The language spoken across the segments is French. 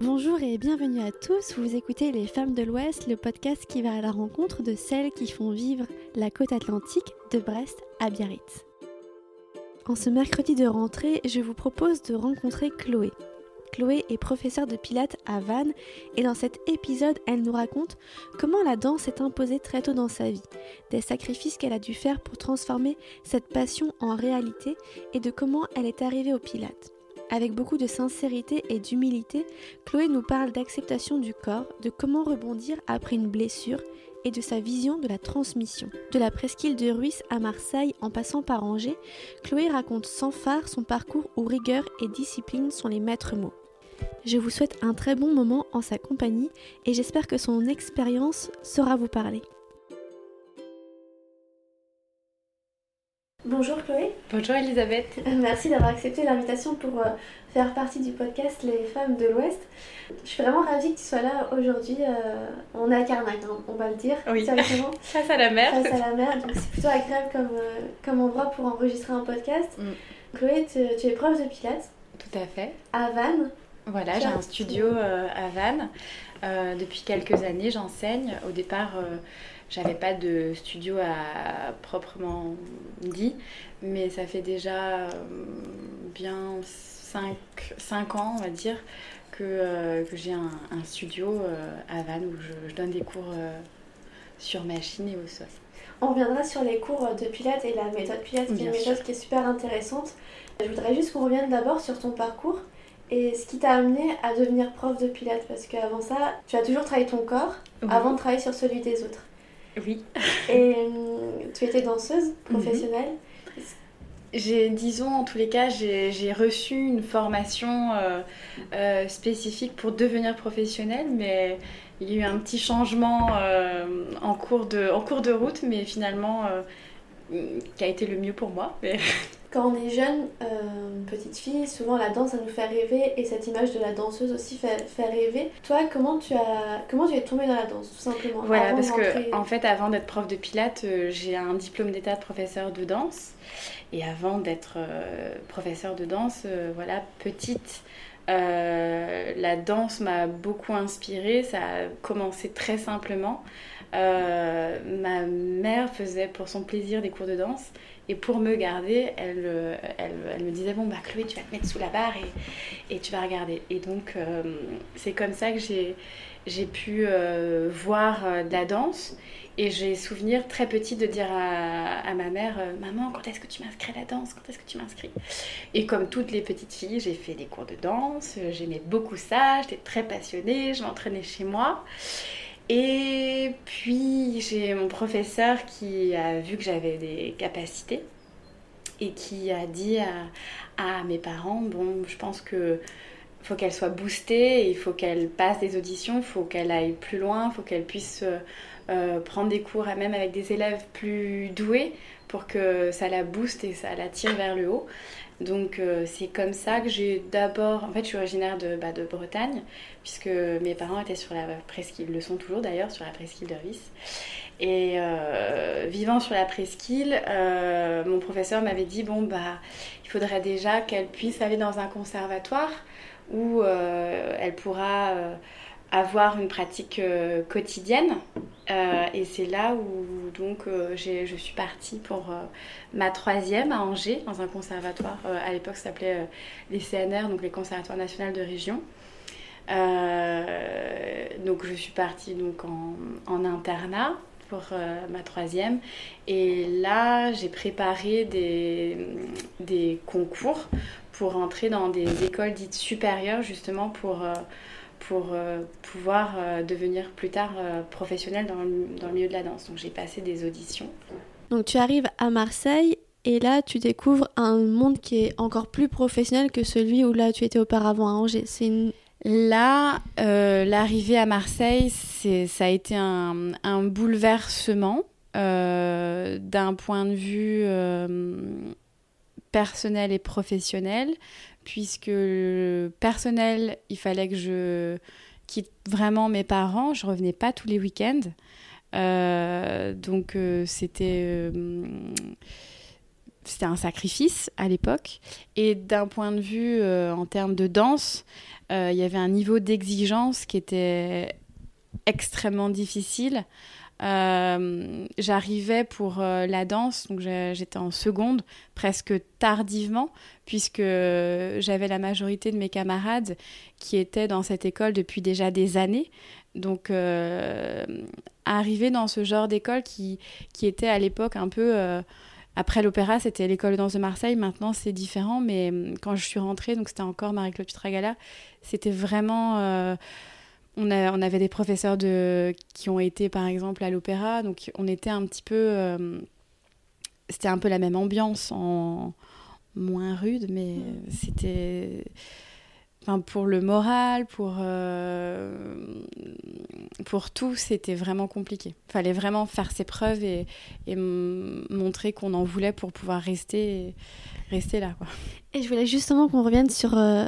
Bonjour et bienvenue à tous, vous écoutez Les Femmes de l'Ouest, le podcast qui va à la rencontre de celles qui font vivre la côte atlantique de Brest à Biarritz. En ce mercredi de rentrée, je vous propose de rencontrer Chloé. Chloé est professeure de pilates à Vannes et dans cet épisode, elle nous raconte comment la danse s'est imposée très tôt dans sa vie, des sacrifices qu'elle a dû faire pour transformer cette passion en réalité et de comment elle est arrivée au pilates. Avec beaucoup de sincérité et d'humilité, Chloé nous parle d'acceptation du corps, de comment rebondir après une blessure et de sa vision de la transmission. De la presqu'île de Ruisse à Marseille en passant par Angers, Chloé raconte sans phare son parcours où rigueur et discipline sont les maîtres mots. Je vous souhaite un très bon moment en sa compagnie et j'espère que son expérience saura vous parler. Bonjour Chloé. Bonjour Elisabeth. Merci d'avoir accepté l'invitation pour euh, faire partie du podcast Les femmes de l'Ouest. Je suis vraiment ravie que tu sois là aujourd'hui. Euh, on est à Carnac, hein, on va le dire. Oui. Face à la mer. Face à la mer, donc c'est plutôt agréable comme, euh, comme endroit pour enregistrer un podcast. Mm. Chloé, tu, es prof de pilates. Tout à fait. À Vannes. Voilà, j'ai un studio à Vannes. depuis quelques années, j'enseigne. Au départ j'avais pas de studio à proprement dit, mais ça fait déjà euh, bien 5, ans, on va dire, que, euh, que j'ai un, studio euh, à Vannes où je, donne des cours sur machine et au sol. On reviendra sur les cours de Pilates et la méthode Pilates, qui est une méthode qui est super intéressante. Je voudrais juste qu'on revienne d'abord sur ton parcours et ce qui t'a amené à devenir prof de Pilates, parce qu'avant ça, tu as toujours travaillé ton corps avant de travailler sur celui des autres. Oui. Et euh, tu étais danseuse professionnelle j'ai, disons, en tous les cas, j'ai, reçu une formation euh, euh, spécifique pour devenir professionnelle, mais il y a eu un petit changement en, cours de, en cours de route, mais finalement, qui a été le mieux pour moi. Quand on est jeune, euh, petite fille, souvent la danse, ça nous fait rêver et cette image de la danseuse aussi fait, fait rêver. Toi, comment tu, as, comment tu es tombée dans la danse, tout simplement Voilà, parce que en fait, avant d'être prof de pilates, euh, j'ai un diplôme d'état de professeur de danse. Et avant d'être euh, professeur de danse, voilà, petite, la danse m'a beaucoup inspirée. Ça a commencé très simplement. ma mère faisait pour son plaisir des cours de danse et pour me garder, elle, euh, elle, elle, me disait Bon, bah Chloé, tu vas te mettre sous la barre et, et tu vas regarder. Et donc, euh, c'est comme ça que j'ai, pu euh, voir de la danse. Et j'ai souvenir très petit de dire à, à ma mère Maman, quand est-ce que tu m'inscris à la danse? Quand est-ce que tu m'inscris? Et comme toutes les petites filles, j'ai fait des cours de danse. J'aimais beaucoup ça. J'étais très passionnée. Je m'entraînais chez moi. Et puis j'ai mon professeur qui a vu que j'avais des capacités et qui a dit à, mes parents, bon, je pense que faut qu'elle soit boostée, il faut qu'elle passe des auditions, il faut qu'elle aille plus loin, il faut qu'elle puisse euh, euh, prendre des cours même avec des élèves plus doués pour que ça la booste et ça la tire vers le haut. Donc euh, c'est comme ça que j'ai d'abord, en fait je suis originaire de, bah, de Bretagne, puisque mes parents étaient sur la presqu'île, le sont toujours d'ailleurs, sur la presqu'île de Vis. Et euh, vivant sur la presqu'île, euh, mon professeur m'avait dit, bon bah il faudrait déjà qu'elle puisse aller dans un conservatoire où elle pourra avoir une pratique euh, quotidienne. Euh, et c'est là où donc euh, je suis partie pour ma troisième à Angers, dans un conservatoire. à l'époque, ça s'appelait les CNR, donc les conservatoires nationaux de région. donc je suis partie donc en, en internat pour ma troisième. Et là, j'ai préparé des, des, concours pour entrer dans des écoles dites supérieures, justement pour pour euh, pouvoir euh, devenir plus tard euh, professionnelle dans le, dans le, milieu de la danse. Donc j'ai passé des auditions. Donc tu arrives à Marseille et là tu découvres un monde qui est encore plus professionnel que celui où là tu étais auparavant à Angers. C'est Là, l'arrivée à Marseille, ça a été un, un bouleversement d'un point de vue personnel et professionnel puisque personnel, il fallait que je quitte vraiment mes parents. Je revenais pas tous les week-ends. Euh, donc euh. Euh, c'était un sacrifice à l'époque. Et d'un point de vue en termes de danse, il y avait un niveau d'exigence qui était extrêmement difficile. Euh, j'arrivais pour euh, la danse, donc j'étais en seconde, presque tardivement, puisque j'avais la majorité de mes camarades qui étaient dans cette école depuis déjà des années. Donc, euh, arriver dans ce genre d'école qui, qui était à l'époque un peu. après l'opéra, c'était l'école de danse de Marseille. Maintenant, c'est différent. Mais quand je suis rentrée, donc c'était encore Marie-Claude Pitragala, c'était vraiment on, avait des professeurs qui ont été, par exemple, à l'opéra. Donc, on était un petit peu. Euh, c'était un peu la même ambiance, en moins rude, mais c'était. Enfin, pour le moral, pour, euh, pour tout, c'était vraiment compliqué. Il fallait vraiment faire ses preuves et, montrer qu'on en voulait pour pouvoir rester, rester là. Et je voulais justement qu'on revienne sur, euh,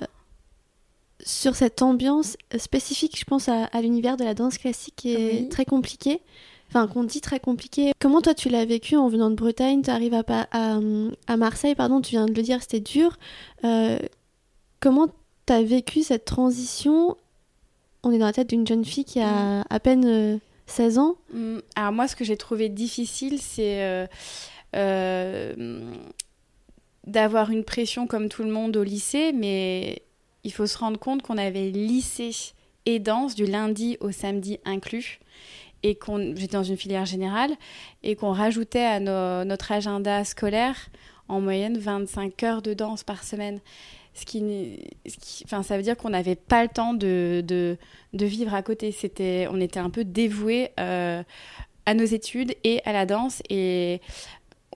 sur cette ambiance spécifique, je pense, à, l'univers de la danse classique qui est très compliqué. Enfin, qu'on dit très compliqué. Comment toi tu l'as vécu en venant de Bretagne? Tu arrives à, à, Marseille, pardon, tu viens de le dire, c'était dur. Euh, comment tu as vécu cette transition? On est dans la tête d'une jeune fille qui a mm. à peine 16 euh, ans. Mm. Alors moi, ce que j'ai trouvé difficile, c'est euh, d'avoir une pression comme tout le monde au lycée, mais il faut se rendre compte qu'on avait lycée et danse du lundi au samedi inclus et qu'on j'étais dans une filière générale et qu'on rajoutait à notre agenda scolaire en moyenne 25 heures de danse par semaine. Ce qui, enfin, ça veut dire qu'on n'avait pas le temps de, de, de, vivre à côté. C'était, on était un peu dévoués euh, à nos études et à la danse. Et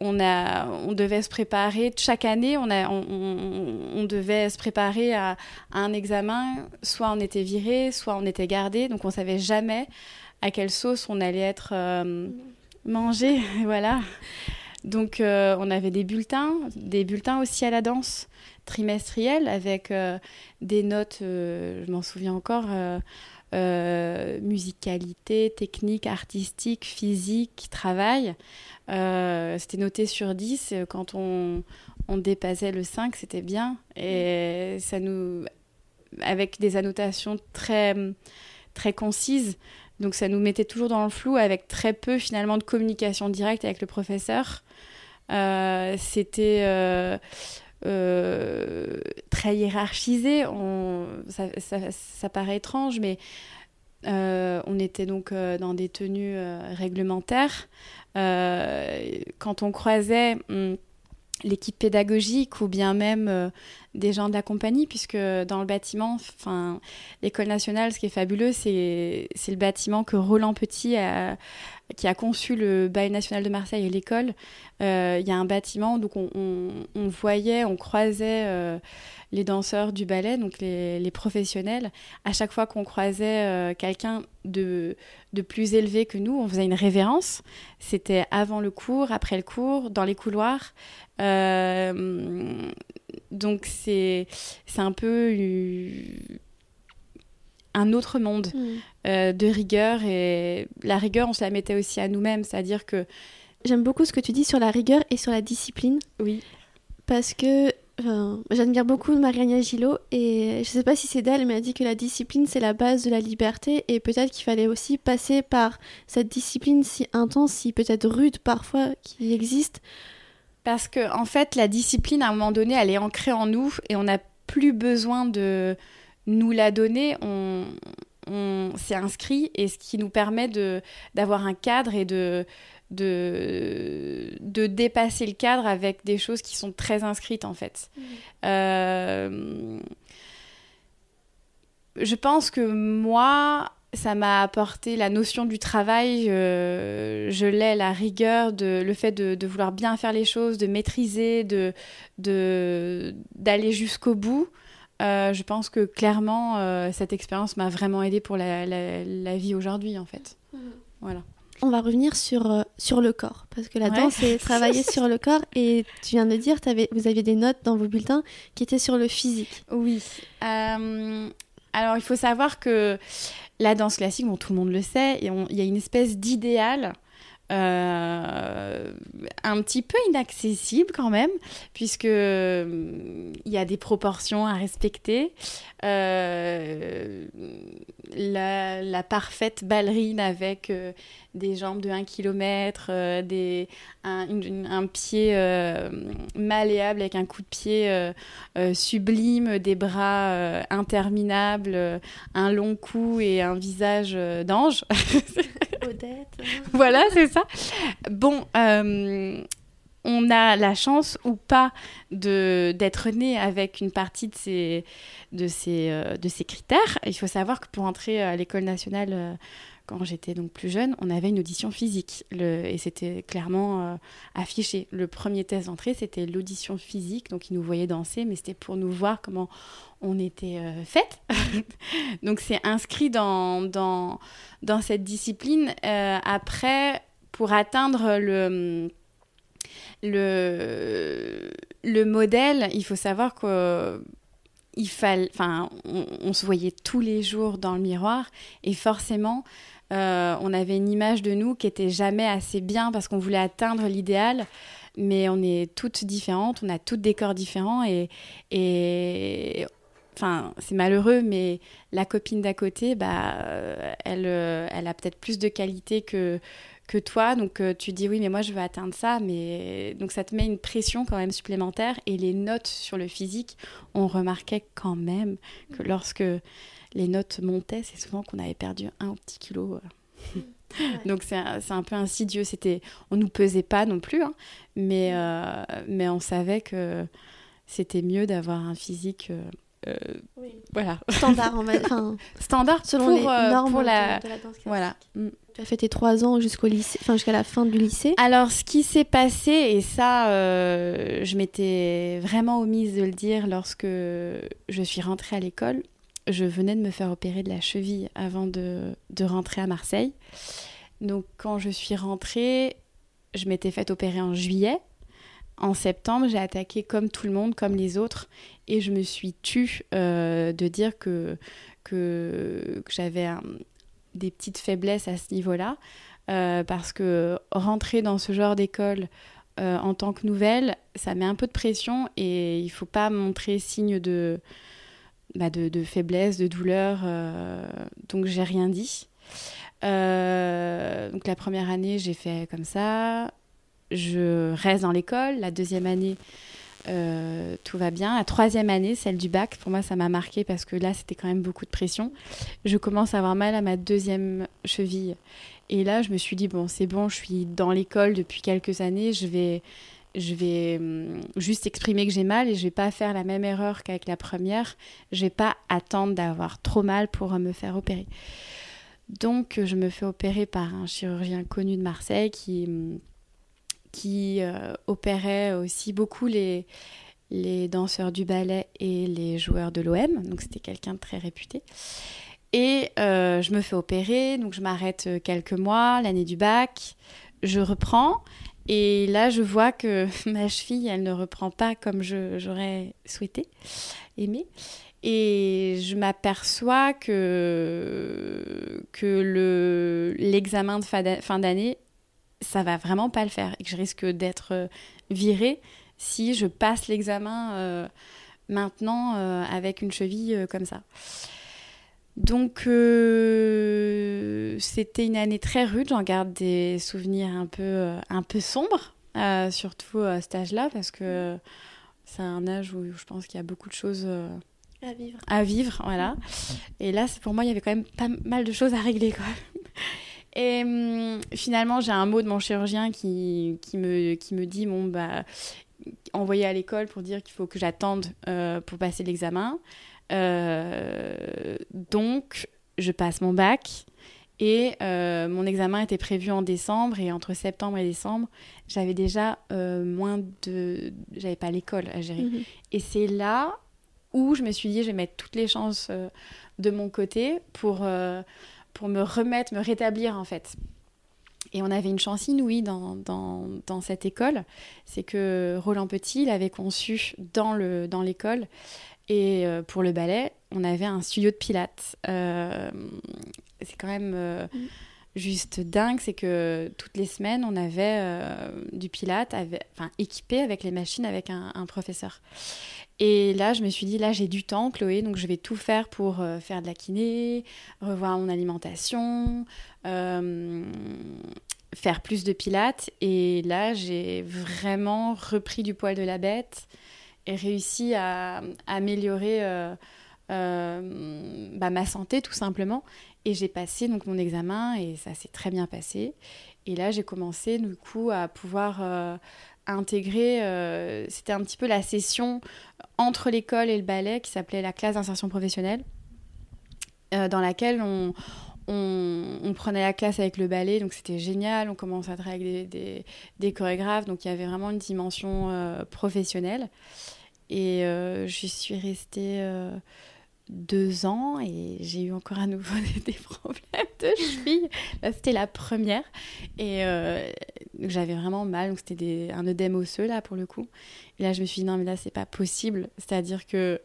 on, on devait se préparer, chaque année, on, on, devait se préparer à, un examen. Soit on était viré, soit on était gardé. Donc on savait jamais à quelle sauce on allait être euh, mangé. voilà. Donc euh, on avait des bulletins, des bulletins aussi à la danse trimestriels avec euh, des notes, je m'en souviens encore, musicalité, technique, artistique, physique, travail. Euh, c'était noté sur 10. Quand on, on dépassait le 5, c'était bien. Et ça nous. avec des annotations très, très concises. Donc ça nous mettait toujours dans le flou avec très peu finalement de communication directe avec le professeur. Euh, c'était euh, très hiérarchisé. Ça, paraît étrange, mais on était donc dans des tenues réglementaires. Euh, quand on croisait hum, l'équipe pédagogique ou bien même euh, des gens de la compagnie, puisque dans le bâtiment, enfin, l'école nationale, ce qui est fabuleux, c'est le bâtiment que Roland Petit qui a conçu le Bail national de Marseille et l'école. Euh, il y a un bâtiment, donc on, on, voyait, on croisait les danseurs du ballet, donc les, professionnels, à chaque fois qu'on croisait euh, quelqu'un de, de plus élevé que nous, on faisait une révérence. C'était avant le cours, après le cours, dans les couloirs. Donc c'est un peu un autre monde mmh. euh, de rigueur et la rigueur on se la mettait aussi à nous-mêmes, c'est-à-dire que j'aime beaucoup ce que tu dis sur la rigueur et sur la discipline. Oui. Parce que J'admire beaucoup Mariana Gillot et je sais pas si c'est d'elle, mais elle dit que la discipline c'est la base de la liberté et peut-être qu'il fallait aussi passer par cette discipline si intense, si peut-être rude parfois, qui existe. Parce que en fait, la discipline à un moment donné, elle est ancrée en nous et on n'a plus besoin de nous la donner. On, on s'est inscrit et ce qui nous permet de d'avoir un cadre et de de, de dépasser le cadre avec des choses qui sont très inscrites en fait. Mmh. Euh, je pense que moi, ça m'a apporté la notion du travail, je l'ai, la rigueur, de, le fait de, vouloir bien faire les choses, de maîtriser, de, d'aller jusqu'au bout. Euh, je pense que clairement, euh, cette expérience m'a vraiment aidée pour la, la, vie aujourd'hui, en fait. Mmh. Voilà. On va revenir sur, euh, sur le corps, parce que la danse, c'est travailler sur le corps. Et tu viens de dire, avais, vous aviez des notes dans vos bulletins qui étaient sur le physique. Oui. Alors, il faut savoir que la danse classique, bon, tout le monde le sait, il y a une espèce d'idéal euh, un petit peu inaccessible quand même, puisque il y a des proportions à respecter. Euh, la, parfaite ballerine avec euh, des jambes de 1 km, des, un, pied malléable avec un coup de pied sublime, des bras interminables, un long cou et un visage d'ange. voilà, c'est ça. Bon, on a la chance ou pas d'être né avec une partie euh, de ces critères. Il faut savoir que pour entrer à l'école nationale, euh, quand j'étais donc plus jeune, on avait une audition physique et c'était clairement euh, affiché. Le premier test d'entrée, c'était l'audition physique, donc ils nous voyaient danser, mais c'était pour nous voir comment on était faite. donc c'est inscrit dans, dans, dans cette discipline. après, pour atteindre le le, le modèle, il faut savoir que il fallait, enfin, on, se voyait tous les jours dans le miroir et forcément, euh, on avait une image de nous qui était jamais assez bien parce qu'on voulait atteindre l'idéal. Mais on est toutes différentes, on a toutes des corps différents et, et enfin, c'est malheureux, mais la copine d'à côté, bah, elle, elle a peut-être plus de qualité que, que toi. Donc euh, tu dis oui, mais moi je veux atteindre ça. Mais donc ça te met une pression quand même supplémentaire. Et les notes sur le physique, on remarquait quand même que lorsque les notes montaient, c'est souvent qu'on avait perdu un ou petit kilo. Euh. Donc c'est un, peu insidieux. C'était, on nous pesait pas non plus, hein. mais euh, mais on savait que c'était mieux d'avoir un physique. Voilà. Standard, en standard selon les normes pour la... De, la danse Voilà. Mm. Tu as fait tes trois ans jusqu'au lycée, enfin jusqu'à la fin du lycée? Alors, ce qui s'est passé, et ça, euh, je m'étais vraiment omise de le dire lorsque je suis rentrée à l'école. Je venais de me faire opérer de la cheville avant de, de rentrer à Marseille. Donc, quand je suis rentrée, je m'étais fait opérer en juillet. En septembre, j'ai attaqué comme tout le monde, comme les autres, et je me suis tue euh, de dire que, que, j'avais des petites faiblesses à ce niveau-là, euh, parce que rentrer dans ce genre d'école euh, en tant que nouvelle, ça met un peu de pression et il faut pas montrer signe de, bah de, faiblesse, de douleur. Euh, donc j'ai rien dit. donc la première année, j'ai fait comme ça. Je reste dans l'école. La deuxième année, euh, tout va bien. La troisième année, celle du bac, pour moi, ça m'a marqué parce que là, c'était quand même beaucoup de pression. Je commence à avoir mal à ma deuxième cheville. Et là, je me suis dit, bon, c'est bon, je suis dans l'école depuis quelques années, je vais, je vais hum, juste exprimer que j'ai mal et je vais pas faire la même erreur qu'avec la première. Je vais pas attendre d'avoir trop mal pour me faire opérer. Donc, je me fais opérer par un chirurgien connu de Marseille qui hum, qui euh, opérait aussi beaucoup les, les danseurs du ballet et les joueurs de l'OM. Donc c'était quelqu'un de très réputé. Et euh, je me fais opérer, donc je m'arrête euh, quelques mois, l'année du bac, je reprends. Et là, je vois que ma cheville, elle ne reprend pas comme j'aurais souhaité, aimé. Et je m'aperçois que, que l'examen de fin d'année ça va vraiment pas le faire et que je risque d'être euh, virée si je passe l'examen euh, maintenant euh, avec une cheville comme ça. Donc c'était une année très rude, j'en garde des souvenirs un peu, un peu sombres, surtout à cet âge-là, parce que c'est un âge où je pense qu'il y a beaucoup de choses à vivre. À vivre, voilà. Et là, pour moi, il y avait quand même pas mal de choses à régler. Et hum, finalement, j'ai un mot de mon chirurgien qui, qui, me, qui me dit bon, bah, envoyé à l'école pour dire qu'il faut que j'attende euh, pour passer l'examen. Euh, donc, je passe mon bac. Et euh, mon examen était prévu en décembre et entre septembre et décembre, j'avais déjà moins de... J'avais pas l'école à gérer. Mhm. Et c'est là où je me suis dit, je vais mettre toutes les chances de mon côté pour pour me remettre, me rétablir en fait. Et on avait une chance inouïe dans, dans, dans cette école, c'est que Roland Petit l'avait conçu dans l'école. Dans et euh, pour le ballet, on avait un studio de pilates. Euh, c'est quand même euh, juste dingue, c'est que toutes les semaines, on avait du pilate, enfin, équipé avec les machines avec un, professeur. Et là, je me suis dit, là, j'ai du temps, Chloé, donc je vais tout faire pour faire de la kiné, revoir mon alimentation, faire plus de pilates. Et là, j'ai vraiment repris du poil de la bête réussi à, améliorer euh, euh, bah, ma santé tout simplement. Et j'ai passé donc mon examen et ça s'est très bien passé. Et là, j'ai commencé du coup à pouvoir euh, intégrer, c'était un petit peu la session entre l'école et le ballet qui s'appelait la classe d'insertion professionnelle, dans laquelle on, on, prenait la classe avec le ballet, donc c'était génial. On commençait à travailler avec des, chorégraphes, donc il y avait vraiment une dimension euh, professionnelle. Et euh, je suis restée euh, deux ans et j'ai eu encore à nouveau des, problèmes de cheville. Là, c'était la première. Et j'avais vraiment mal, donc c'était un œdème osseux, là, pour le coup. Et là, je me suis dit, non, mais là, c'est pas possible. C'est-à-dire que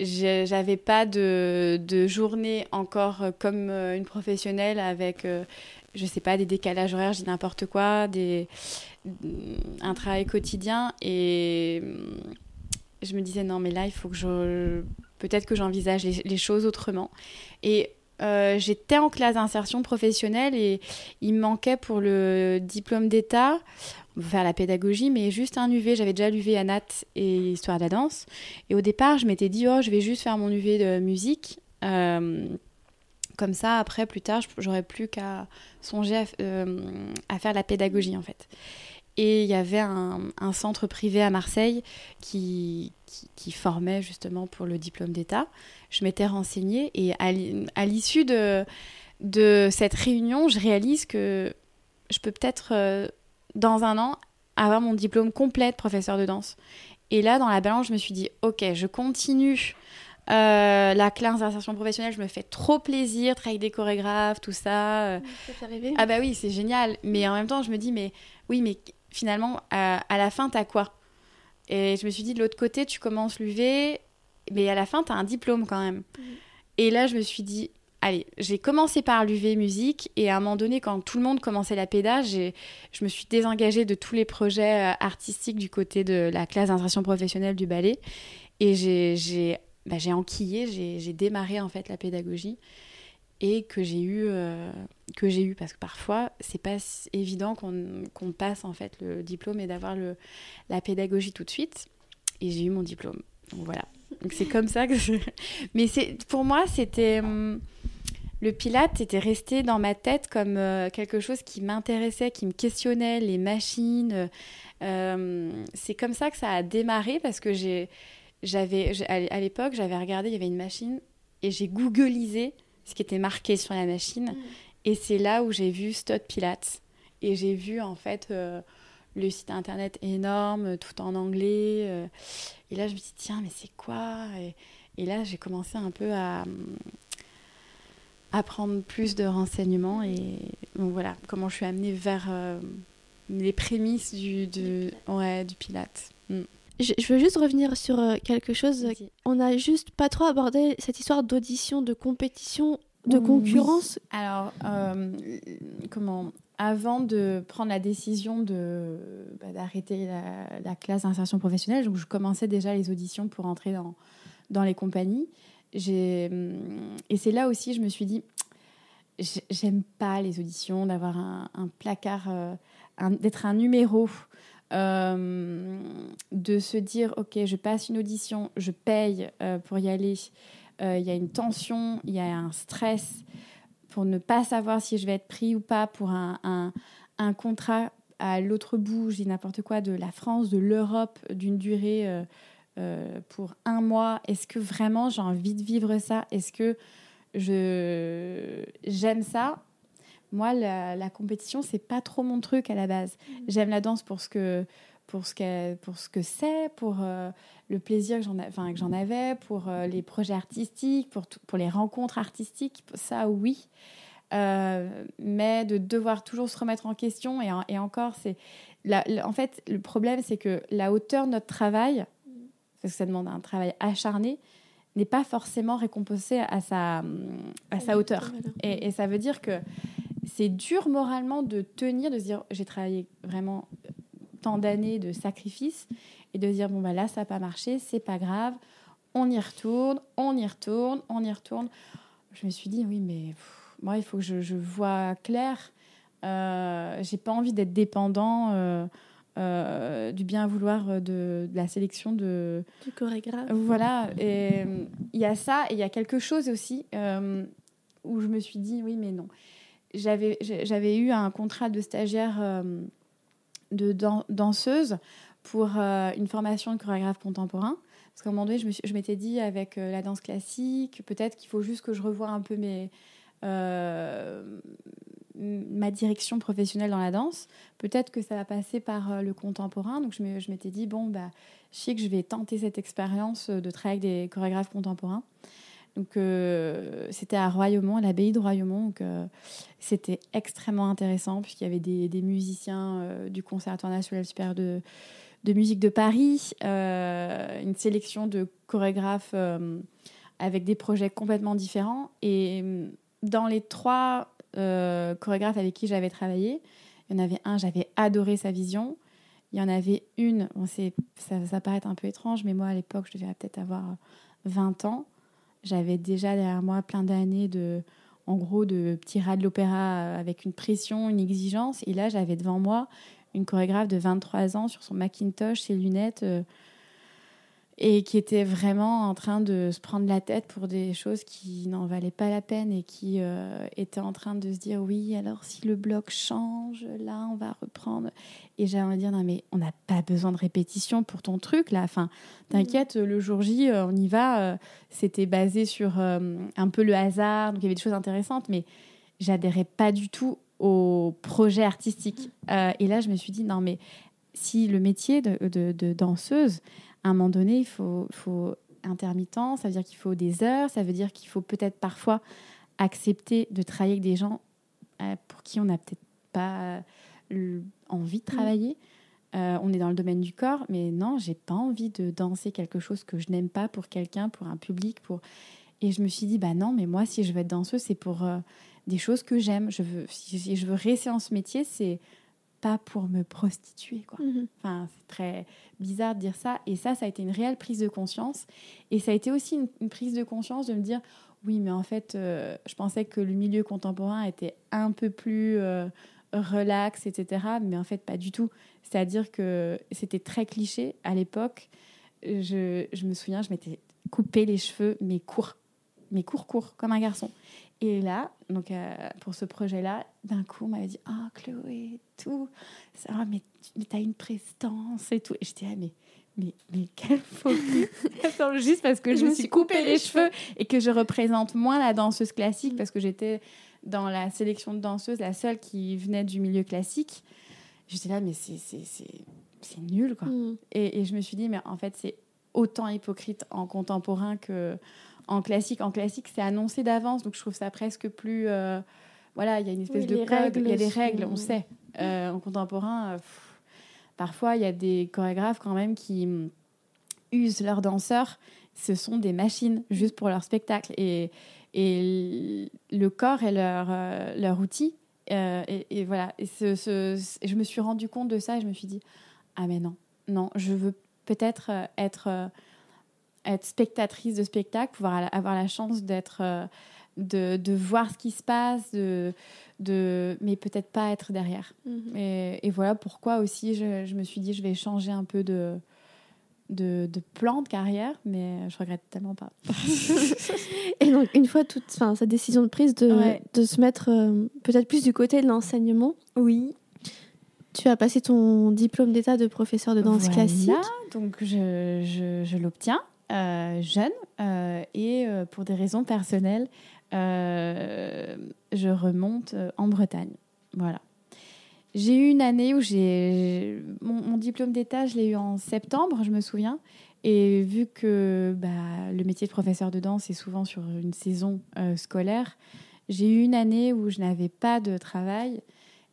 j'avais pas de, de, journée encore euh, comme euh, une professionnelle avec, euh, je sais pas, des décalages horaires, dis n'importe quoi, des, un travail quotidien. Et je me disais, non, mais là, il faut que je. Peut-être que j'envisage les, choses autrement. Et j'étais en classe d'insertion professionnelle et il me manquait pour le diplôme d'État faire la pédagogie, mais juste un UV. J'avais déjà l'UV à Nat et Histoire de la danse. Et au départ, je m'étais dit, oh, je vais juste faire mon UV de musique. Euh, comme ça, après, plus tard, j'aurais plus qu'à songer euh, à, faire la pédagogie, en fait. Et il y avait un, centre privé à Marseille qui, formait justement pour le diplôme d'État. Je m'étais renseignée et à l'issue de, de cette réunion, je réalise que je peux peut-être euh, dans un an, avoir mon diplôme complet de professeur de danse. Et là, dans la balance, je me suis dit, ok, je continue euh, la classe d'insertion professionnelle, je me fais trop plaisir, travailler des chorégraphes, tout ça. Ça fait Ah bah oui, c'est génial. Mais en même temps, je me dis, mais oui, mais finalement, à, la fin, t'as quoi? Et je me suis dit, de l'autre côté, tu commences l'UV, mais à la fin, t'as un diplôme quand même. Et là, je me suis dit, allez, j'ai commencé par l'UV musique et à un moment donné, quand tout le monde commençait la pédage, je me suis désengagée de tous les projets euh, artistiques du côté de la classe d'insertion professionnelle du ballet. Et j'ai bah, enquillé, j'ai démarré en fait la pédagogie et que j'ai eu euh, parce que parfois c'est pas évident qu'on passe en fait le diplôme et d'avoir la pédagogie tout de suite. Et j'ai eu mon diplôme. Donc voilà donc c'est comme ça que je... mais c'est pour moi c'était hum, le pilate était resté dans ma tête comme euh, quelque chose qui m'intéressait, qui me questionnait, les machines. Euh, c'est comme ça que ça a démarré parce que j'ai, j'avais, à l'époque, j'avais regardé, il y avait une machine et j'ai googlisé ce qui était marqué sur la machine. Mm. Et c'est là où j'ai vu Stott Pilates. Et j'ai vu en fait euh, le site internet énorme, tout en anglais. et là, je me suis dit, tiens, mais c'est quoi? Et, et, là, j'ai commencé un peu à, apprendre plus de renseignements et donc voilà comment je suis amenée vers euh, les prémices du, du, ouais, du Pilate. Mm. Je, veux juste revenir sur euh, quelque chose. On n'a juste pas trop abordé cette histoire d'audition, de compétition, de concurrence. Alors, euh, comment avant de prendre la décision de bah, d'arrêter la, la, classe d'insertion professionnelle, donc je commençais déjà les auditions pour entrer dans, dans les compagnies. Et c'est là aussi, je me suis dit, j'aime pas les auditions, d'avoir un, placard, euh, d'être un numéro, euh, de se dire, ok, je passe une audition, je paye euh, pour y aller. Il y a une tension, il y a un stress pour ne pas savoir si je vais être pris ou pas pour un, un, un contrat à l'autre bout, je dis n'importe quoi, de la France, de l'Europe, d'une durée euh, pour un mois Est-ce que vraiment j'ai envie de vivre ça? Est-ce que je j'aime ça? Moi, la, la compétition, c'est pas trop mon truc à la base. Mm. J'aime la danse pour ce que pour ce que pour ce que c'est, pour euh, le plaisir que j'en enfin que j'en avais, pour euh, les projets artistiques, pour pour les rencontres artistiques, ça oui. mais de devoir toujours se remettre en question et, et encore c'est en fait le problème c'est que la hauteur de notre travail parce que ça demande un travail acharné, n'est pas forcément récompensé à sa, à sa hauteur. Et, ça veut dire que c'est dur moralement de tenir, de se dire j'ai travaillé vraiment tant d'années de sacrifice et de dire bon bah là ça n'a pas marché, c'est pas grave, on y retourne, on y retourne, on y retourne. Je me suis dit oui mais moi il faut que je, je vois clair. Euh, j'ai pas envie d'être dépendant euh, euh, du bien vouloir de, de, la sélection de du chorégraphe. Voilà et il y a ça et il y a quelque chose aussi où je me suis dit oui mais non j'avais j'avais eu un contrat de stagiaire de danseuse pour euh, une formation de chorégraphe contemporain. Parce qu'à un moment donné, je m'étais dit avec euh, la danse classique, peut-être qu'il faut juste que je revoie un peu mes, euh, ma direction professionnelle dans la danse. Peut-être que ça va passer par le contemporain. Donc je m'étais dit, bon, bah, je sais que je vais tenter cette expérience de travailler avec des chorégraphes contemporains. Donc euh, c'était à Royaumont, l'abbaye de Royaumont. Donc euh, c'était extrêmement intéressant puisqu'il y avait des, musiciens euh, du Conservatoire national supérieur de, musique de Paris, une sélection de chorégraphes avec des projets complètement différents. Et dans les trois chorégraphes avec qui j'avais travaillé, il y en avait un, j'avais adoré sa vision. Il y en avait une, bon, ça, ça paraît un peu étrange, mais moi à l'époque, je devais peut-être avoir 20 ans. J'avais déjà derrière moi plein d'années de, en gros, de petits rats de l'opéra euh, avec une pression, une exigence. Et là, j'avais devant moi une chorégraphe de 23 ans sur son Macintosh, ses lunettes, euh, et qui était vraiment en train de se prendre la tête pour des choses qui n'en valaient pas la peine et qui euh, était en train de se dire oui alors si le bloc change là on va reprendre. Et j'ai envie de dire non mais on n'a pas besoin de répétition pour ton truc là. Enfin t'inquiète le jour J euh, on y va euh, c'était basé sur un peu le hasard donc il y avait des choses intéressantes mais j'adhérais pas du tout au projet artistique. Et là je me suis dit non mais si le métier de, de, de danseuse à un moment donné, il faut, faut intermittent, ça veut dire qu'il faut des heures, ça veut dire qu'il faut peut-être parfois accepter de travailler avec des gens euh, pour qui on n'a peut-être pas euh, envie de mm. travailler. Euh, on est dans le domaine du corps, mais non, j'ai pas envie de danser quelque chose que je n'aime pas pour quelqu'un, pour un public, pour. Et je me suis dit, bah non, mais moi, si je veux être danseuse, c'est pour des choses que j'aime. Je veux, si je veux rester en ce métier, c'est pas pour me prostituer. Quoi. Mhm. Enfin, c'est très bizarre de dire ça. Et ça, ça a été une réelle prise de conscience. Et ça a été aussi une, prise de conscience de me dire, oui, mais en fait, euh, je pensais que le milieu contemporain était un peu plus euh, relax, etc. Mais en fait, pas du tout. C'est-à-dire que c'était très cliché à l'époque. Je, je, me souviens, je m'étais coupé les cheveux, mais courts, mais courts, courts, comme un garçon. Et là, donc euh, pour ce projet-là, d'un coup, on m'avait dit Ah, Chloé, tout, ça, mais, mais tu as une prestance et tout. Et je disais ah, mais, mais, mais quelle folie Juste parce que je, me suis coupé, les, cheveux et que je représente moins la danseuse classique parce que j'étais dans la sélection de danseuses, la seule qui venait du milieu classique. J'étais là, mais c'est nul, quoi. Mm. Et, et je me suis dit, mais en fait, c'est autant hypocrite en contemporain que en classique. En classique, c'est annoncé d'avance, donc je trouve ça presque plus. Euh, voilà, il y a une espèce de code, il y a des règles, on sait. Euh, en contemporain, euh, parfois, il y a des chorégraphes quand même qui mm, usent leurs danseurs. Ce sont des machines juste pour leur spectacle. Et, et le corps est leur, leur outil. Et, voilà. Et ce, je me suis rendu compte de ça et je me suis dit Ah, mais non, non, je veux peut-être être être spectatrice de spectacle, pouvoir avoir la chance d'être, euh, de, de, voir ce qui se passe, de, de, mais peut-être pas être derrière. Mhm. et, et, voilà pourquoi aussi je, je, me suis dit je vais changer un peu de, de, de plan de carrière, mais je regrette tellement pas. et donc une fois toute, enfin, sa décision de prise de, de se mettre euh, peut-être plus du côté de l'enseignement. Oui. Tu as passé ton diplôme d'état de professeur de danse voilà, classique. Donc je, je, je l'obtiens. Euh, jeune euh, et euh, pour des raisons personnelles, je remonte en Bretagne. Voilà. J'ai eu une année où j'ai mon, diplôme d'état, je l'ai eu en septembre, je me souviens. Et vu que bah, le métier de professeur de danse est souvent sur une saison scolaire, j'ai eu une année où je n'avais pas de travail.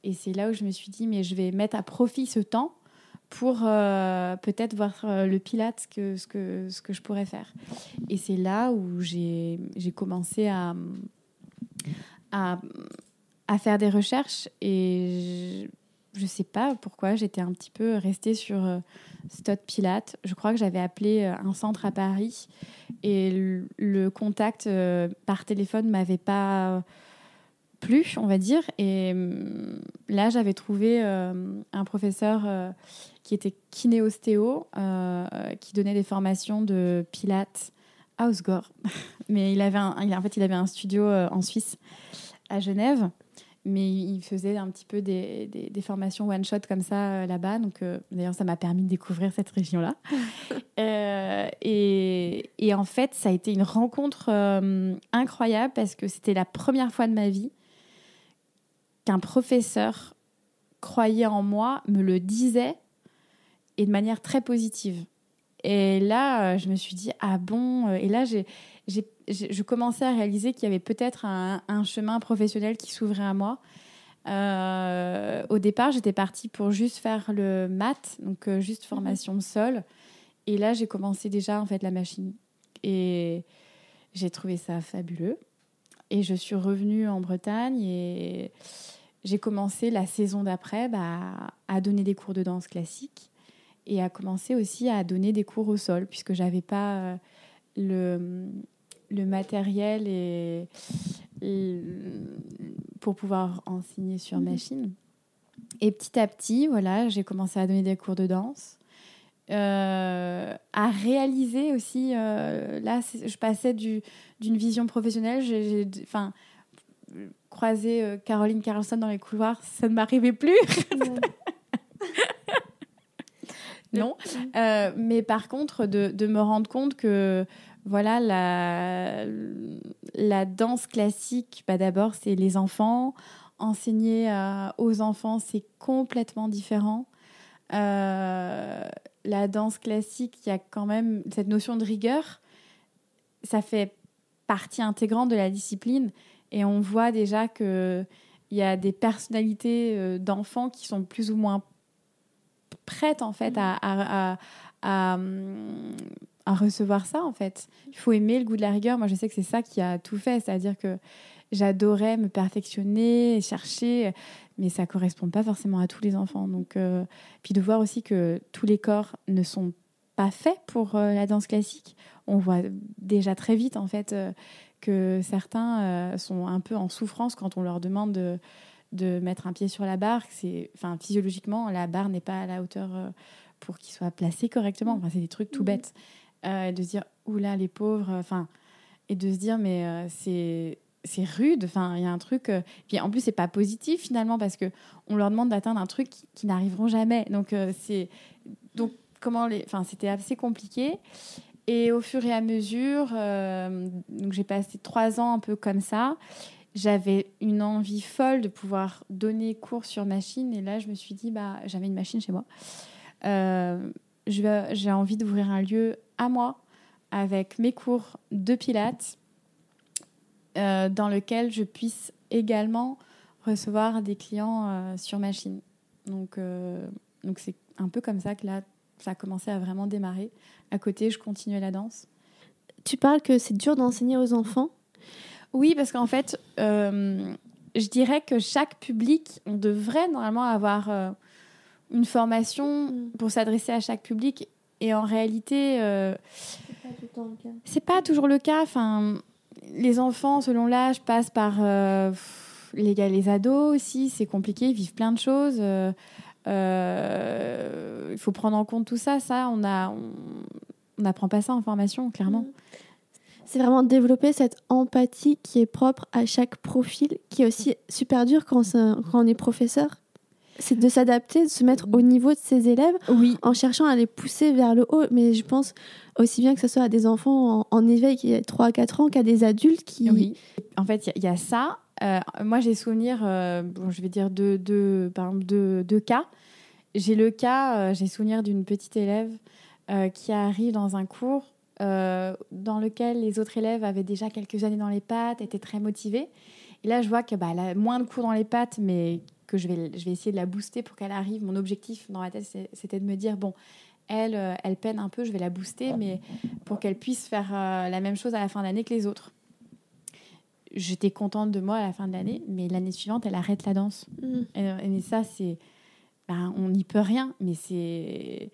Et c'est là où je me suis dit, mais je vais mettre à profit ce temps pour euh, peut-être voir euh, le pilate que, ce, que, ce que je pourrais faire. Et c'est là où j'ai commencé à, à, à faire des recherches et je ne sais pas pourquoi j'étais un petit peu restée sur euh, Stott Pilate. Je crois que j'avais appelé euh, un centre à Paris et le, contact euh, par téléphone m'avait pas plu, on va dire. Et hum, là, j'avais trouvé un professeur qui était kinéostéo, qui donnait des formations de Pilates à Osgore. Mais il avait un, en fait, il avait un studio en Suisse, à Genève mais il faisait un petit peu des, des, formations one-shot comme ça euh, là-bas. Donc, euh, d'ailleurs, ça m'a permis de découvrir cette région-là. Euh, et, et, en fait, ça a été une rencontre incroyable parce que c'était la première fois de ma vie qu'un professeur croyait en moi, me le disait et de manière très positive. Et là, je me suis dit, ah bon Et là, j'ai je commençais à réaliser qu'il y avait peut-être un, chemin professionnel qui s'ouvrait à moi. Euh, au départ, j'étais partie pour juste faire le maths, donc euh, juste mhm. formation sol. Et là, j'ai commencé déjà en fait la machine. Et j'ai trouvé ça fabuleux. Et je suis revenue en Bretagne et j'ai commencé la saison d'après bah, à donner des cours de danse classique et à commencer aussi à donner des cours au sol puisque j'avais pas euh, le le matériel et, pour pouvoir enseigner sur mhm. machine. Et petit à petit, voilà, j'ai commencé à donner des cours de danse. Euh, à réaliser aussi, euh, là, je passais d'une vision professionnelle. Enfin, croiser euh, Caroline Carlson dans les couloirs, ça ne m'arrivait plus. non. mais par contre, de, de, me rendre compte que voilà, la, la danse classique, bah d'abord, c'est les enfants. Enseigner euh, aux enfants, c'est complètement différent. Euh, la danse classique, il y a quand même cette notion de rigueur. Ça fait partie intégrante de la discipline. Et on voit déjà qu'il y a des personnalités euh, d'enfants qui sont plus ou moins prêtes, en fait, à, à hum, à recevoir ça en fait. Il faut aimer le goût de la rigueur. Moi, je sais que c'est ça qui a tout fait, c'est-à-dire que j'adorais me perfectionner, chercher, mais ça correspond pas forcément à tous les enfants. Donc, euh, puis de voir aussi que tous les corps ne sont pas faits pour euh, la danse classique. On voit déjà très vite en fait euh, que certains sont un peu en souffrance quand on leur demande de, de mettre un pied sur la barre. C'est, enfin, physiologiquement, la barre n'est pas à la hauteur pour qu'il soit placé correctement. Enfin, c'est des trucs tout mmh. bêtes. Euh, de se dire oula les pauvres enfin et de se dire mais euh, c'est c'est rude enfin il y a un truc euh, puis en plus c'est pas positif finalement parce que on leur demande d'atteindre un truc qui, n'arriveront jamais donc c'est donc comment les enfin c'était assez compliqué. Et au fur et à mesure donc j'ai passé trois ans un peu comme ça j'avais une envie folle de pouvoir donner cours sur machine. Et là je me suis dit bah j'avais une machine chez moi. J'ai envie d'ouvrir un lieu à moi avec mes cours de pilates euh, dans lequel je puisse également recevoir des clients euh, sur machine. Donc, euh, donc c'est un peu comme ça que là, ça a commencé à vraiment démarrer. À côté, je continuais la danse. Tu parles que c'est dur d'enseigner aux enfants? Oui, parce qu'en fait, je dirais que chaque public, on devrait normalement avoir une formation mm. pour s'adresser à chaque public. Et en réalité, euh, c'est pas, toujours le cas. Enfin, les enfants, selon l'âge, passent par euh, les, les ados aussi. C'est compliqué, ils vivent plein de choses. Euh, il faut prendre en compte tout ça. Ça, on a, on n'apprend pas ça en formation, clairement. Mm. C'est vraiment développer cette empathie qui est propre à chaque profil, qui est aussi super dur quand on est professeur c'est de s'adapter, de se mettre au niveau de ses élèves oui. en cherchant à les pousser vers le haut. Mais je pense aussi bien que ce soit à des enfants en, éveil qui ont 3 à 4 ans qu'à des adultes qui... Oui, en fait, il y, a ça. Euh, moi, j'ai souvenir, euh, bon, je vais dire deux, deux, par exemple, deux, deux cas. J'ai le cas, euh, j'ai souvenir d'une petite élève qui arrive dans un cours dans lequel les autres élèves avaient déjà quelques années dans les pattes, étaient très motivés. Et là, je vois que bah, a moins de cours dans les pattes, mais que je vais, je vais essayer de la booster pour qu'elle arrive. Mon objectif dans la tête, c'était de me dire, bon, elle, euh, elle peine un peu, je vais la booster, mais pour qu'elle puisse faire euh, la même chose à la fin d'année que les autres. j'étais contente de moi à la fin de l'année, mais l'année suivante, elle arrête la danse. Mm. Et, ça, c'est. ben, on n'y peut rien, mais c'est.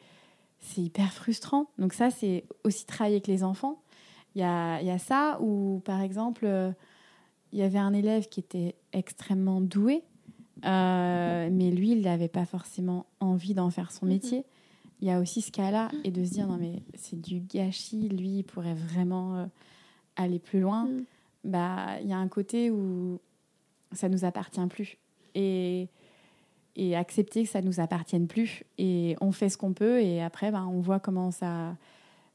C'est hyper frustrant. Donc, ça, c'est aussi travailler avec les enfants. Il y a, y a ça, ou par exemple, euh, il y avait un élève qui était extrêmement doué, euh, mais lui, il n'avait pas forcément envie d'en faire son Mhm. métier. Il y a aussi ce cas-là, et de se dire, non, mais c'est du gâchis, lui, il pourrait vraiment euh, aller plus loin. Mm. Bah, il y a un côté où ça nous appartient plus. Et, et accepter que ça nous appartienne plus. Et on fait ce qu'on peut, et après, bah, on voit comment ça,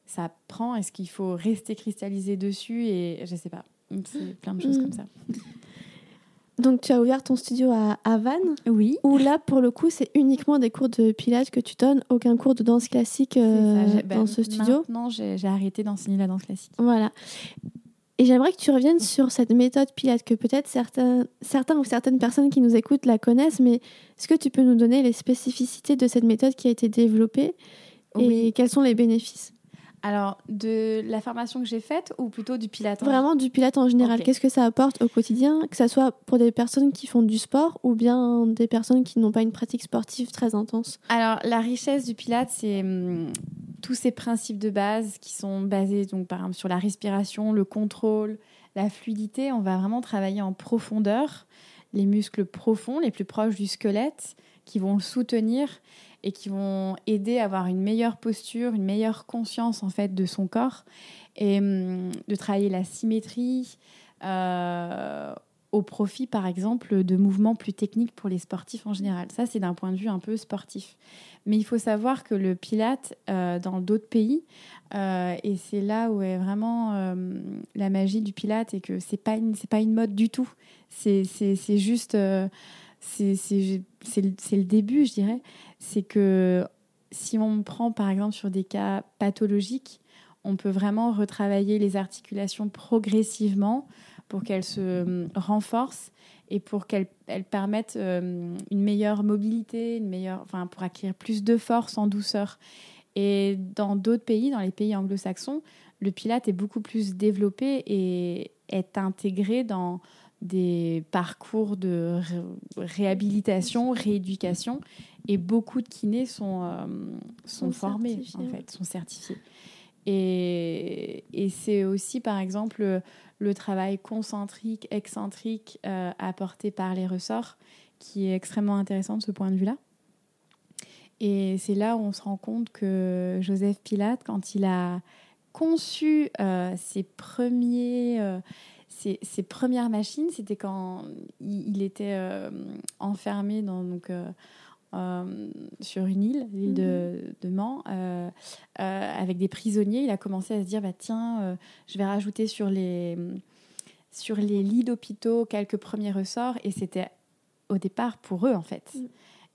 ça prend. Est-ce qu'il faut rester cristallisé dessus Et je sais pas. C'est plein de choses Mm. comme ça. Donc, tu as ouvert ton studio à, à Vannes, Oui. où là, pour le coup, c'est uniquement des cours de pilates que tu donnes, aucun cours de danse classique euh, dans ce studio. Non, j'ai arrêté d'enseigner la danse classique. Voilà. Et j'aimerais que tu reviennes sur cette méthode Pilate, que peut-être certains, certains ou certaines personnes qui nous écoutent la connaissent, mais est-ce que tu peux nous donner les spécificités de cette méthode qui a été développée et Oui. quels sont les bénéfices? Alors, de la formation que j'ai faite ou plutôt du pilates Vraiment du Pilate en général, qu'est-ce que ça apporte au quotidien, que ce soit pour des personnes qui font du sport ou bien des personnes qui n'ont pas une pratique sportive très intense Alors, la richesse du Pilate, c'est hum, tous ces principes de base qui sont basés, donc, par exemple, sur la respiration, le contrôle, la fluidité. On va vraiment travailler en profondeur les muscles profonds, les plus proches du squelette, qui vont le soutenir et qui vont aider à avoir une meilleure posture, une meilleure conscience en fait de son corps et hum, de travailler la symétrie euh, au profit par exemple de mouvements plus techniques pour les sportifs en général. Ça c'est d'un point de vue un peu sportif. Mais il faut savoir que le pilate euh, dans d'autres pays euh, et c'est là où est vraiment la magie du pilate et que c'est pas pas une mode du tout. C'est juste c'est le, début, je dirais. C'est que si on prend par exemple sur des cas pathologiques, on peut vraiment retravailler les articulations progressivement pour qu'elles se euh, renforcent et pour qu'elles elles permettent euh, une meilleure mobilité, une meilleure, enfin, pour acquérir plus de force en douceur. Et dans d'autres pays, dans les pays anglo-saxons, le pilate est beaucoup plus développé et est intégré dans des parcours de ré- réhabilitation, rééducation, et beaucoup de kinés sont, euh, sont, Sont formés, en fait, sont certifiés. Et, et c'est aussi, par exemple, le, travail concentrique, excentrique euh, apporté par les ressorts, qui est extrêmement intéressant de ce point de vue-là. Et c'est là où on se rend compte que Joseph Pilate, quand il a conçu euh, ses premiers, ses, ses premières machines, c'était quand il, il était euh, enfermé dans, donc, euh, euh, sur une île, l'île de, de Mans, avec des prisonniers. Il a commencé à se dire bah, tiens, je vais rajouter sur les, sur les lits d'hôpitaux quelques premiers ressorts. Et c'était au départ pour eux, en fait. Mm.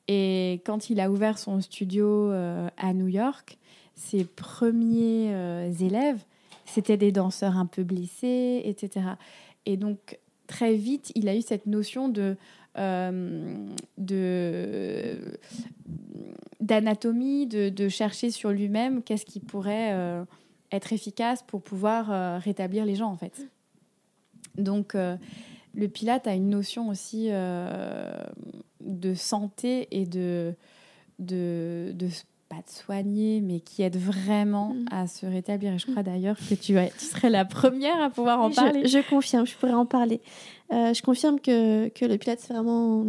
Et quand il a ouvert son studio à New York, ses premiers élèves, c'était des danseurs un peu blessés, etc. Et donc, très vite, il a eu cette notion de, euh, d'anatomie, de, chercher sur lui-même qu'est-ce qui pourrait euh, être efficace pour pouvoir euh, rétablir les gens, en fait. Donc, le Pilate a une notion aussi de santé et de, de, de pas de soigner, mais qui aide vraiment Mm. à se rétablir. Et je crois d'ailleurs que tu, serais la première à pouvoir en parler. Je, confirme, je pourrais en parler. Euh, je confirme que, que le Pilate, c'est vraiment.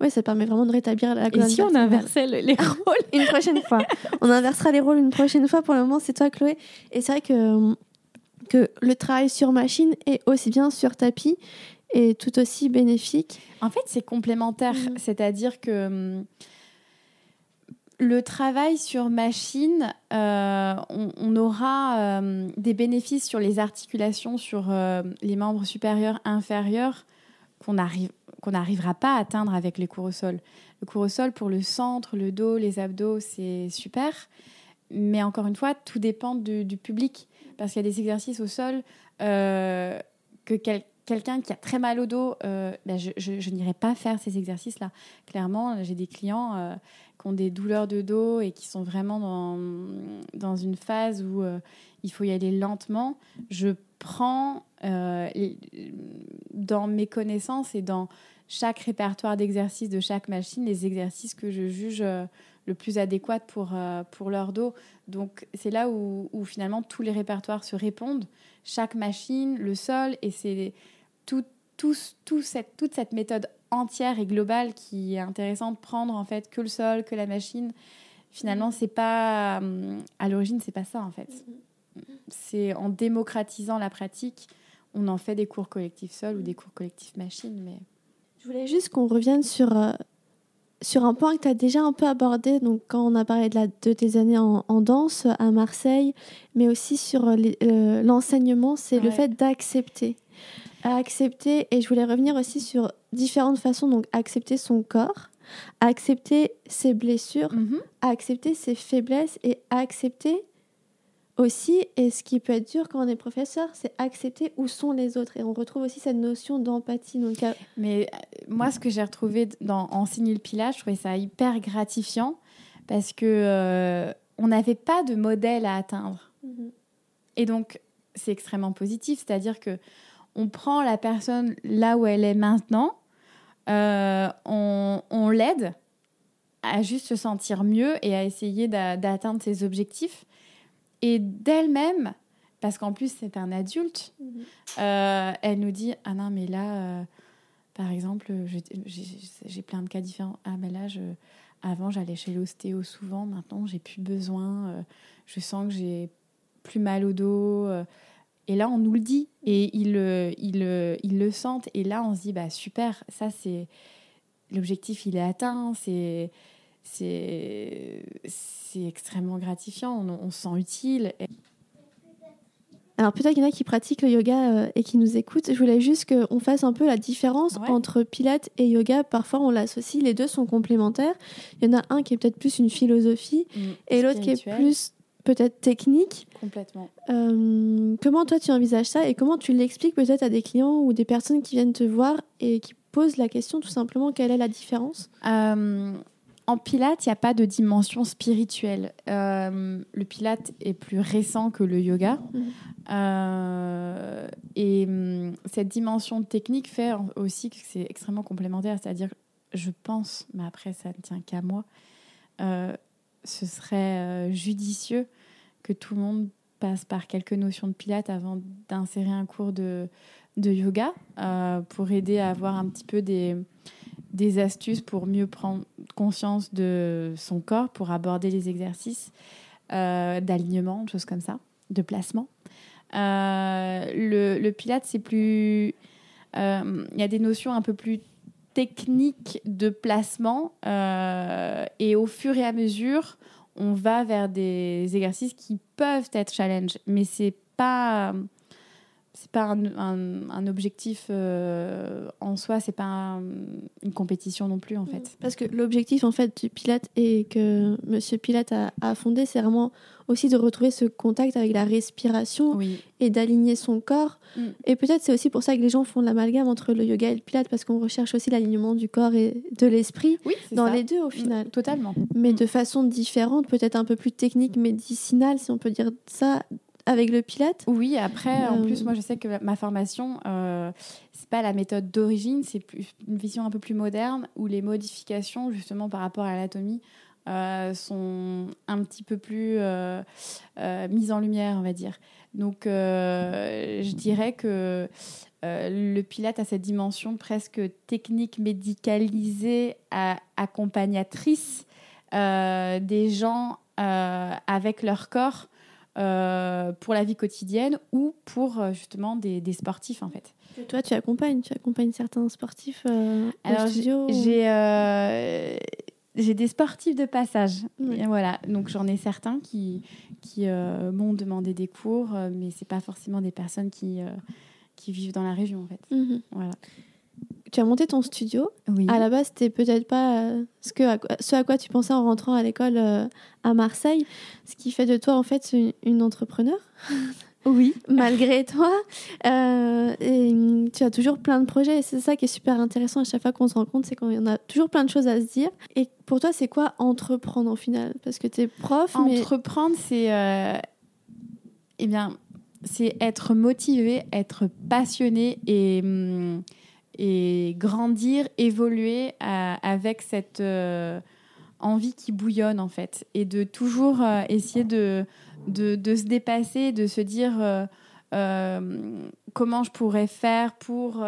Oui, ça permet vraiment de rétablir la Et colonne si on inversait le- les rôles? Une prochaine fois. On inversera les rôles une prochaine fois. Pour le moment, c'est toi, Chloé. Et c'est vrai que, que le travail sur machine est aussi bien sur tapis et tout aussi bénéfique. En fait, c'est complémentaire. Mhm. C'est-à-dire que hum, le travail sur machine, euh, on, aura euh, des bénéfices sur les articulations, sur euh, les membres supérieurs, inférieurs, qu'on qu'on n'arrivera pas à atteindre avec les cours au sol. Le cours au sol, pour le centre, le dos, les abdos, c'est super. Mais encore une fois, tout dépend du, public. Parce qu'il y a des exercices au sol que quel- quelqu'un qui a très mal au dos, ben, je, n'irai pas faire ces exercices-là. Clairement, j'ai des clients qui ont des douleurs de dos et qui sont vraiment dans, dans une phase où euh, il faut y aller lentement. Je prends euh, dans mes connaissances et dans chaque répertoire d'exercices de chaque machine, les exercices que je juge euh, le plus adéquats pour, pour leur dos. Donc c'est là où, où, finalement tous les répertoires se répondent, chaque machine, le sol, et c'est tout, tout, tout cette, toute cette méthode entière et globale qui est intéressante prendre en fait que le sol, que la machine. Finalement, c'est pas à l'origine, c'est pas ça en fait. C'est en démocratisant la pratique, on en fait des cours collectifs sol ou des cours collectifs machine, mais je voulais juste qu'on revienne sur, euh, sur un point que tu as déjà un peu abordé, donc quand on a parlé de, la, de tes années en, danse à Marseille, mais aussi sur euh, l'enseignement, c'est le fait d'accepter. Accepter, et je voulais revenir aussi sur différentes façons, donc accepter son corps, accepter ses blessures, mm-hmm. accepter ses faiblesses et accepter aussi, et ce qui peut être dur quand on est professeur, c'est accepter où sont les autres. Et on retrouve aussi cette notion d'empathie. Donc, euh, Mais euh, moi, ce que j'ai retrouvé dans Enseigner le Pilates, je trouvais ça hyper gratifiant parce que euh, on n'avait pas de modèle à atteindre. Mhm. Et donc, c'est extrêmement positif, c'est-à-dire que on prend la personne là où elle est maintenant, on, on l'aide à juste se sentir mieux et à essayer d'atteindre ses objectifs et d'elle-même, parce qu'en plus c'est un adulte, mhm. euh, elle nous dit ah non mais là, euh, par exemple, j'ai plein de cas différents. Ah mais là, je, avant j'allais chez l'ostéo souvent, maintenant j'ai plus besoin. Euh, je sens que j'ai plus mal au dos. Et là on nous le dit et ils, ils, ils le sentent et là on se dit bah super, ça c'est l'objectif il est atteint, c'est c'est extrêmement gratifiant, on, se sent utile. Alors peut-être qu'il y en a qui pratiquent le yoga euh, et qui nous écoutent. Je voulais juste qu'on fasse un peu la différence entre pilates et yoga. Parfois on l'associe, les deux sont complémentaires. Il y en a un qui est peut-être plus une philosophie et l'autre qui est plus peut-être technique. Complètement. Euh, comment toi tu envisages ça et comment tu l'expliques peut-être à des clients ou des personnes qui viennent te voir et qui posent la question tout simplement quelle est la différence? Euh, en Pilate, il n'y a pas de dimension spirituelle. Euh, le Pilate est plus récent que le yoga. Mhm. Et hum, cette dimension technique fait aussi que c'est extrêmement complémentaire. C'est-à-dire, je pense, mais après, ça ne tient qu'à moi, ce serait judicieux que tout le monde passe par quelques notions de Pilate avant d'insérer un cours de, de yoga pour aider à avoir un petit peu des des astuces pour mieux prendre conscience de son corps, pour aborder les exercices euh, d'alignement, choses comme ça, de placement. Euh, le, le, Pilate, c'est plus. Euh, il y a des notions un peu plus techniques de placement, et au fur et à mesure, on va vers des exercices qui peuvent être challenge, mais c'est pas c'est pas un, un, objectif euh, en soi, c'est pas une compétition non plus en fait. Parce que l'objectif en fait du Pilate et que Monsieur Pilate a, a fondé, c'est vraiment aussi de retrouver ce contact avec la respiration et d'aligner son corps. Mm. Et peut-être c'est aussi pour ça que les gens font l'amalgame entre le yoga et le Pilate parce qu'on recherche aussi l'alignement du corps et de l'esprit dans les deux au final. Totalement. Mais de façon différente, peut-être un peu plus technique, médicinale si on peut dire ça, avec le Pilate Oui, après, en plus, euh. moi, je sais que ma formation, euh, c'est pas la méthode d'origine, c'est une vision un peu plus moderne où les modifications, justement, par rapport à l'anatomie, euh, sont un petit peu plus euh, mises en lumière, on va dire. Donc, je dirais que le Pilate a cette dimension presque technique, médicalisée, accompagnatrice des gens avec leur corps euh, pour la vie quotidienne ou pour euh, justement des, des, sportifs en fait. toi, tu accompagnes, tu accompagnes certains sportifs euh, Alors, J'ai euh, j'ai des sportifs de passage. Voilà, donc j'en ai certains qui qui m'ont demandé des cours, mais c'est pas forcément des personnes qui qui vivent dans la région en fait. Mhm. Voilà tu as monté ton studio. Oui. À la base, c'était peut-être pas euh, ce, que, à, ce à quoi tu pensais en rentrant à l'école euh, à Marseille, ce qui fait de toi en fait une, une entrepreneur. Oui. Malgré toi. Euh, et tu as toujours plein de projets. Et c'est ça qui est super intéressant à chaque fois qu'on se rend compte, c'est qu'on a toujours plein de choses à se dire. Et pour toi, c'est quoi entreprendre au final? Parce que tu es prof. Entreprendre, c'est. Eh bien, c'est être motivé, être passionné et, hum, et grandir, évoluer euh, avec cette euh, envie qui bouillonne en fait. Et de toujours euh, essayer de, de, se dépasser, de se dire comment je pourrais faire pour...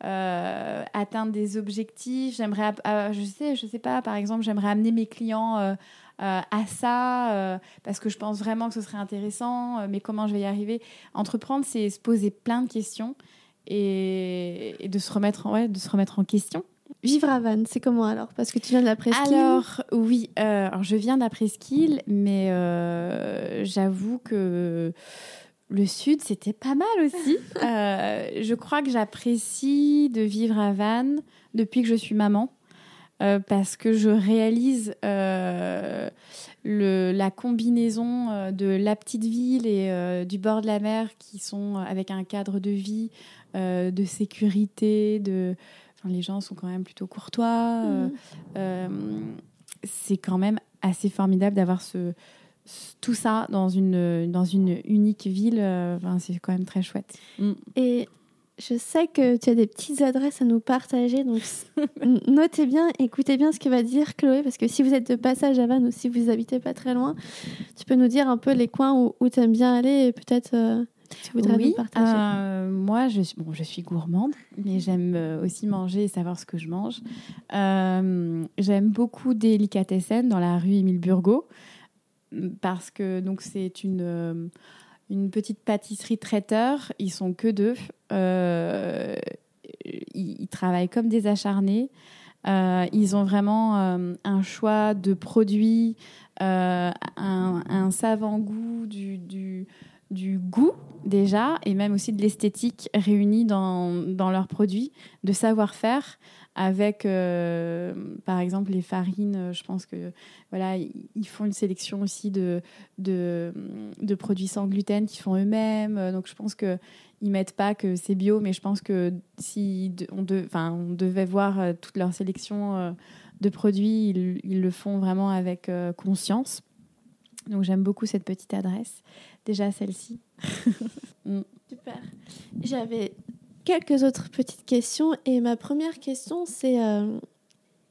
atteindre des objectifs. J'aimerais, je sais, je sais pas. Par exemple, j'aimerais amener mes clients à ça parce que je pense vraiment que ce serait intéressant, mais comment je vais y arriver? Entreprendre, c'est se poser plein de questions et, de, se remettre en, ouais, de se remettre en question. Vivre à Vannes, c'est comment alors? Parce que tu viens de la presqu'île. Alors oui, alors je viens de la presqu'île, mais j'avoue que le sud, c'était pas mal aussi. je crois que j'apprécie de vivre à Vannes depuis que je suis maman. Euh, parce que je réalise euh, le, la combinaison euh, de la petite ville et du bord de la mer qui sont avec un cadre de vie, de sécurité, de... Enfin, les gens sont quand même plutôt courtois. Mhm. c'est quand même assez formidable d'avoir ce, tout ça dans une, dans une unique ville. Enfin, c'est quand même très chouette. Mm. Et je sais que tu as des petites adresses à nous partager, donc notez bien, écoutez bien ce que va dire Chloé, parce que si vous êtes de passage à Vannes ou si vous habitez pas très loin, tu peux nous dire un peu les coins où, tu aimes bien aller et peut-être euh, tu voudrais nous partager. Euh, moi, je suis, bon, je suis gourmande, mais j'aime euh, aussi manger et savoir ce que je mange. j'aime beaucoup Délicatessen dans la rue Émile Burgot, parce que donc c'est une une petite pâtisserie traiteur. Ils sont que deux. Euh, ils, travaillent comme des acharnés. Euh, ils ont vraiment euh, un choix de produits, un, savant goût du, du, du, goût déjà, et même aussi de l'esthétique réunie dans, dans leurs produits, de savoir-faire avec, euh, par exemple, les farines. Euh, je pense que voilà, ils font une sélection aussi de, de, produits sans gluten qu'ils font eux-mêmes. Euh, donc, je pense que ils mettent pas que c'est bio, mais je pense que si on, de, on devait voir toute leur sélection de produits, ils, le font vraiment avec conscience. Donc, j'aime beaucoup cette petite adresse. Déjà celle-ci. Mm. Super. J'avais quelques autres petites questions. Et ma première question, c'est euh,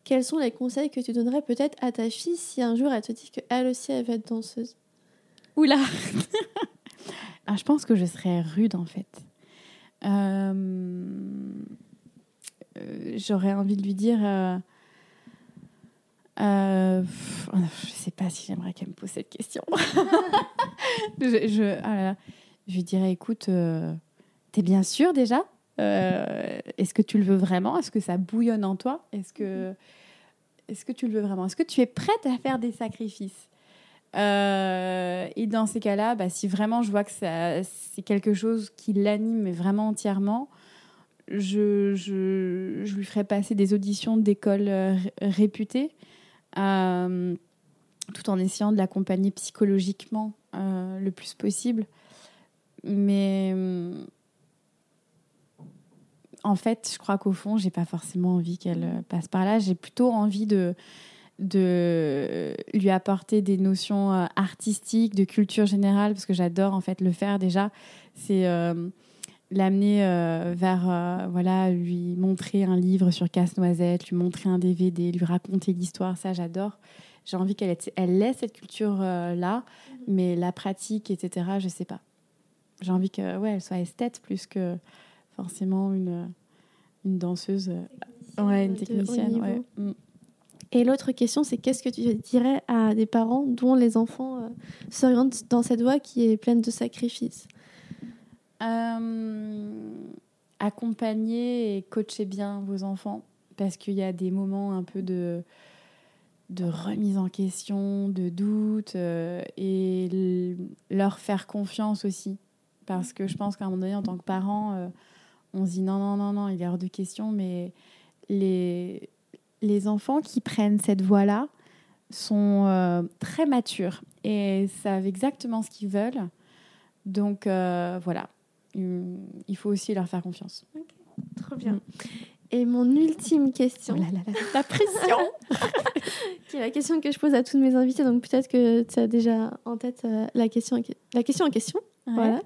quels sont les conseils que tu donnerais peut-être à ta fille si un jour elle te dit qu'elle aussi elle veut être danseuse? Oula ah, Je pense que je serais rude en fait. Euh, euh, j'aurais envie de lui dire. Euh, je sais pas si j'aimerais qu'elle me pose cette question. je, ah je dirais, écoute, t'es bien sûr déjà euh, est-ce que tu le veux vraiment? Est-ce que ça bouillonne en toi? Est-ce que, est-ce que tu le veux vraiment? Est-ce que tu es prête à faire des sacrifices? Euh, Et dans ces cas-là, bah, si vraiment je vois que c'est quelque chose qui l'anime vraiment entièrement, je, je, je, lui ferai passer des auditions d'écoles euh, tout en essayant de l'accompagner psychologiquement le plus possible. Mais en fait, je crois qu'au fond, j'ai pas forcément envie qu'elle euh, passe par là. J'ai plutôt envie de de lui apporter des notions euh, artistiques, de culture générale, parce que j'adore en fait le faire déjà. C'est euh, l'amener vers, voilà, lui montrer un livre sur Casse-Noisette, lui montrer un DVD, lui raconter l'histoire. Ça, j'adore. J'ai envie qu'elle elle ait cette culture-là, mm-hmm. mais la pratique, etc., je sais pas. J'ai envie que, ouais, elle soit esthète plus que forcément une, une danseuse, ouais, une technicienne. Ouais. Mm. Et l'autre question, c'est qu'est-ce que tu dirais à des parents dont les enfants euh, s'orientent dans cette voie qui est pleine de sacrifices? Euh, Accompagner et coacher bien vos enfants parce qu'il y a des moments un peu de, de remise en question, de doute euh, et leur faire confiance aussi. Parce que je pense qu'à un moment donné, en tant que parent, on se dit non, non, non, non, il est hors de question, mais les, les enfants qui prennent cette voie-là sont euh, très matures et savent exactement ce qu'ils veulent. Donc euh, voilà, il faut aussi leur faire confiance. Trop bien. Mm. Et mon ultime question. Oh la pression Qui est la question que je pose à tous mes invités, donc peut-être que tu as déjà en tête euh, la, question, la question en question. Voilà.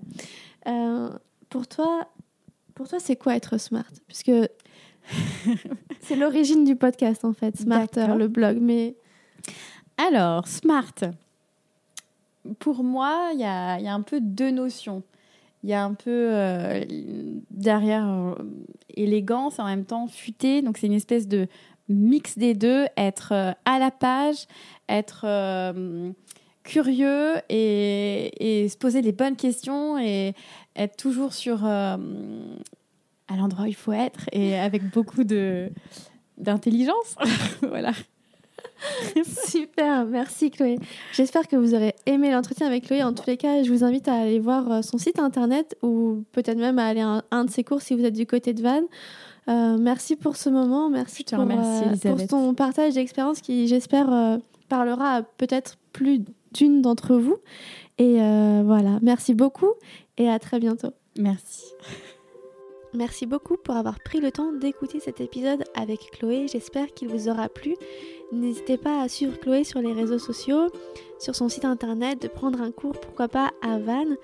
Euh, pour toi, pour toi, c'est quoi être smart? Puisque c'est l'origine du podcast en fait, Smarter, le blog. Mais alors, smart. Pour moi, il y a, y a, un peu deux notions. Il y a un peu euh, derrière euh, élégance, en même temps futé. Donc, c'est une espèce de mix des deux, être euh, à la page, être curieux et, et, se poser les bonnes questions et être toujours sur à l'endroit où il faut être et avec beaucoup de d'intelligence. voilà. Super, merci Chloé. J'espère que vous aurez aimé l'entretien avec Chloé. En tous les cas, je vous invite à aller voir euh, son site internet ou peut-être même à aller à un, de ses cours si vous êtes du côté de Vannes. Euh, merci pour ce moment, merci pour, euh, pour, ton partage d'expérience qui, j'espère, parlera peut-être plus d'une d'entre vous. Et voilà, merci beaucoup et à très bientôt. Merci. Merci beaucoup pour avoir pris le temps d'écouter cet épisode avec Chloé. J'espère qu'il vous aura plu. N'hésitez pas à suivre Chloé sur les réseaux sociaux, sur son site internet, de prendre un cours, pourquoi pas à Vannes.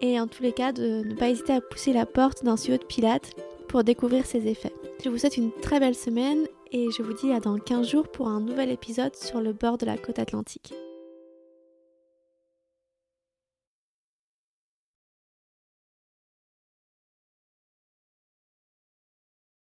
Et en tous les cas, de ne pas hésiter à pousser la porte d'un studio de Pilates pour découvrir ses effets. Je vous souhaite une très belle semaine et je vous dis à dans 15 jours pour un nouvel épisode sur le bord de la côte atlantique.